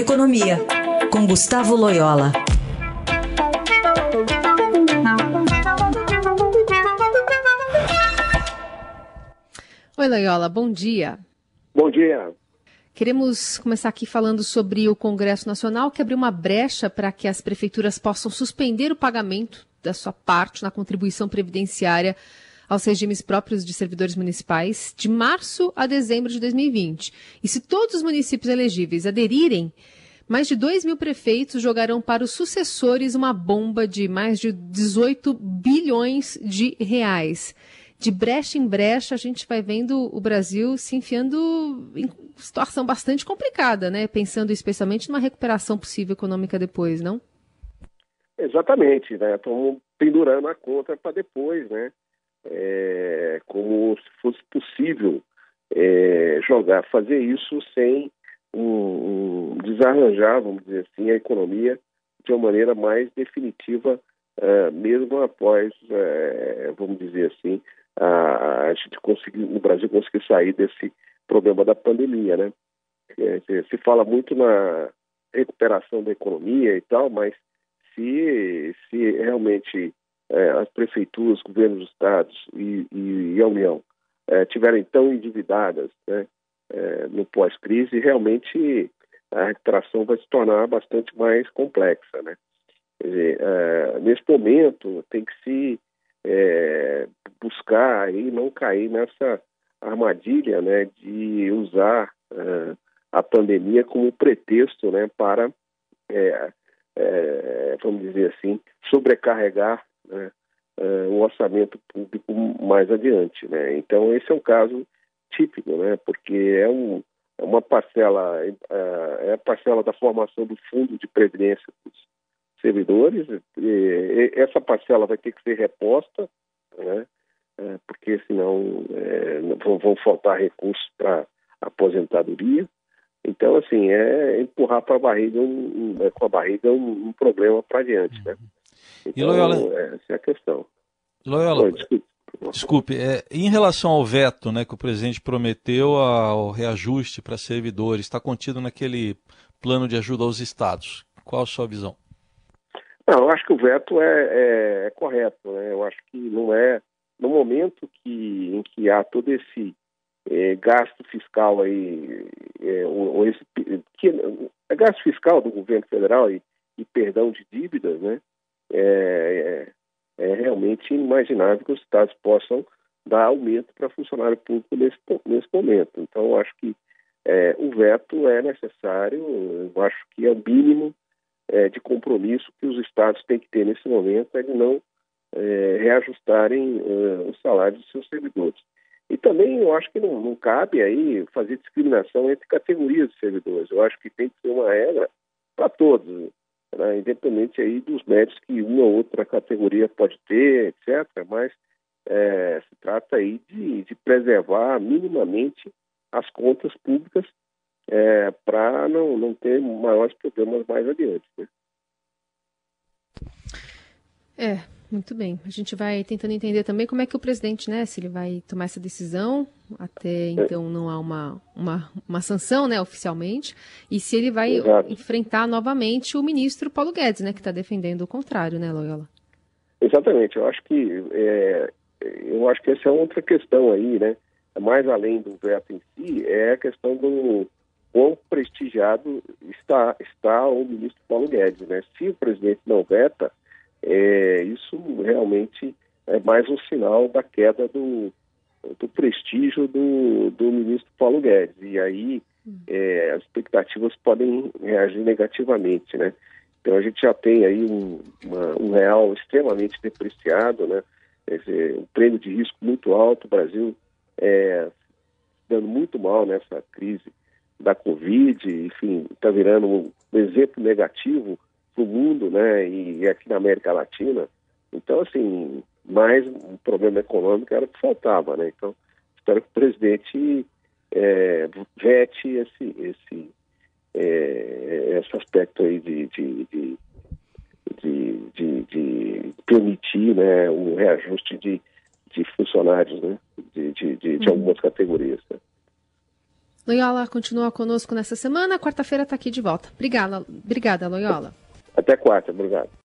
Economia, com Gustavo Loyola. Oi, Loyola, bom dia. Bom dia. Queremos começar aqui falando sobre o Congresso Nacional, que abriu uma brecha para que as prefeituras possam suspender o pagamento da sua parte na contribuição previdenciária aos regimes próprios de servidores municipais de março a dezembro de 2020. E se todos os municípios elegíveis aderirem, mais de 2 mil prefeitos jogarão para os sucessores uma bomba de mais de 18 bilhões de reais. De brecha em brecha, a gente vai vendo o Brasil se enfiando em situação bastante complicada, né? Pensando especialmente numa recuperação possível econômica depois, não? Exatamente, né? Estamos pendurando a conta para depois, né? É, como se fosse possível é, jogar, fazer isso sem um, um, desarranjar, vamos dizer assim, a economia de uma maneira mais definitiva, uh, mesmo após, uh, vamos dizer assim, a, a gente conseguir, no Brasil conseguir sair desse problema da pandemia, né? É, se fala muito na recuperação da economia e tal, mas se, se realmente as prefeituras, governos dos estados e, e, e a União é, tiverem tão endividadas né, é, no pós-crise, realmente a recuperação vai se tornar bastante mais complexa. Né? Dizer, nesse momento tem que se buscar e não cair nessa armadilha né, de usar a pandemia como pretexto né, para, vamos dizer assim, sobrecarregar né, o orçamento público mais adiante. Né? Então, esse é um caso típico, né? porque é, um, é uma parcela, uh, é a parcela da formação do fundo de previdência dos servidores, essa parcela vai ter que ser reposta, né? Uh, porque senão vão, faltar recursos para aposentadoria. Então, assim, é empurrar para a barriga, um, um, com a barriga um, um problema para adiante, né? Então, e Loyola, essa é a questão. Loyola, Oi, desculpe, desculpe é, em relação ao veto né, que o presidente prometeu ao reajuste para servidores, está contido naquele plano de ajuda aos estados. Qual a sua visão? Não, eu acho que o veto é, é, é correto. Né? Eu acho que não é no momento que, em que há todo esse é, gasto fiscal aí, é, ou, ou esse, que, é gasto fiscal do governo federal e, e perdão de dívidas, né? É, é, é realmente inimaginável que os estados possam dar aumento para funcionário público nesse, nesse momento. Então, acho que é, o veto é necessário, eu acho que é o mínimo é, de compromisso que os estados têm que ter nesse momento, é de não é, reajustarem é, os salários dos seus servidores. E também eu acho que não, não, cabe aí fazer discriminação entre categorias de servidores. Eu acho que tem que ser uma regra para todos né, independente aí dos méritos que uma ou outra categoria pode ter, etc. Mas é, se trata aí de, de, preservar minimamente as contas públicas é, para não, não ter maiores problemas mais adiante. Né? É, muito bem. A gente vai tentando entender também como é que o presidente, né, se ele vai tomar essa decisão, até então não há uma, uma, uma sanção, né, oficialmente, e se ele vai Exato. enfrentar novamente o ministro Paulo Guedes, né, que está defendendo o contrário, né, Loyola? Exatamente. Eu acho que é, eu acho que essa é outra questão aí, né, mais além do veto em si, é a questão do quão prestigiado está está o ministro Paulo Guedes, né? Se o presidente não veta é, isso realmente é mais um sinal da queda do, do prestígio do, do ministro Paulo Guedes. E aí é, as expectativas podem reagir negativamente, né? Então a gente já tem aí um, uma, um real extremamente depreciado, né? Quer dizer, um prêmio de risco muito alto, o Brasil é, dando muito mal nessa crise da Covid, enfim, está virando um exemplo negativo para o mundo, né, e aqui na América Latina. Então, assim, mais um problema econômico era o que faltava, né? Então, espero que o presidente é, vete esse, esse, é, esse aspecto aí de, de, de, de, de, permitir né, o reajuste de, de funcionários, né? De, de, de, de uhum. algumas categorias. Né? Loyola continua conosco nessa semana. Quarta-feira está aqui de volta. Obrigada, obrigada, Loyola. Até quarta, obrigado.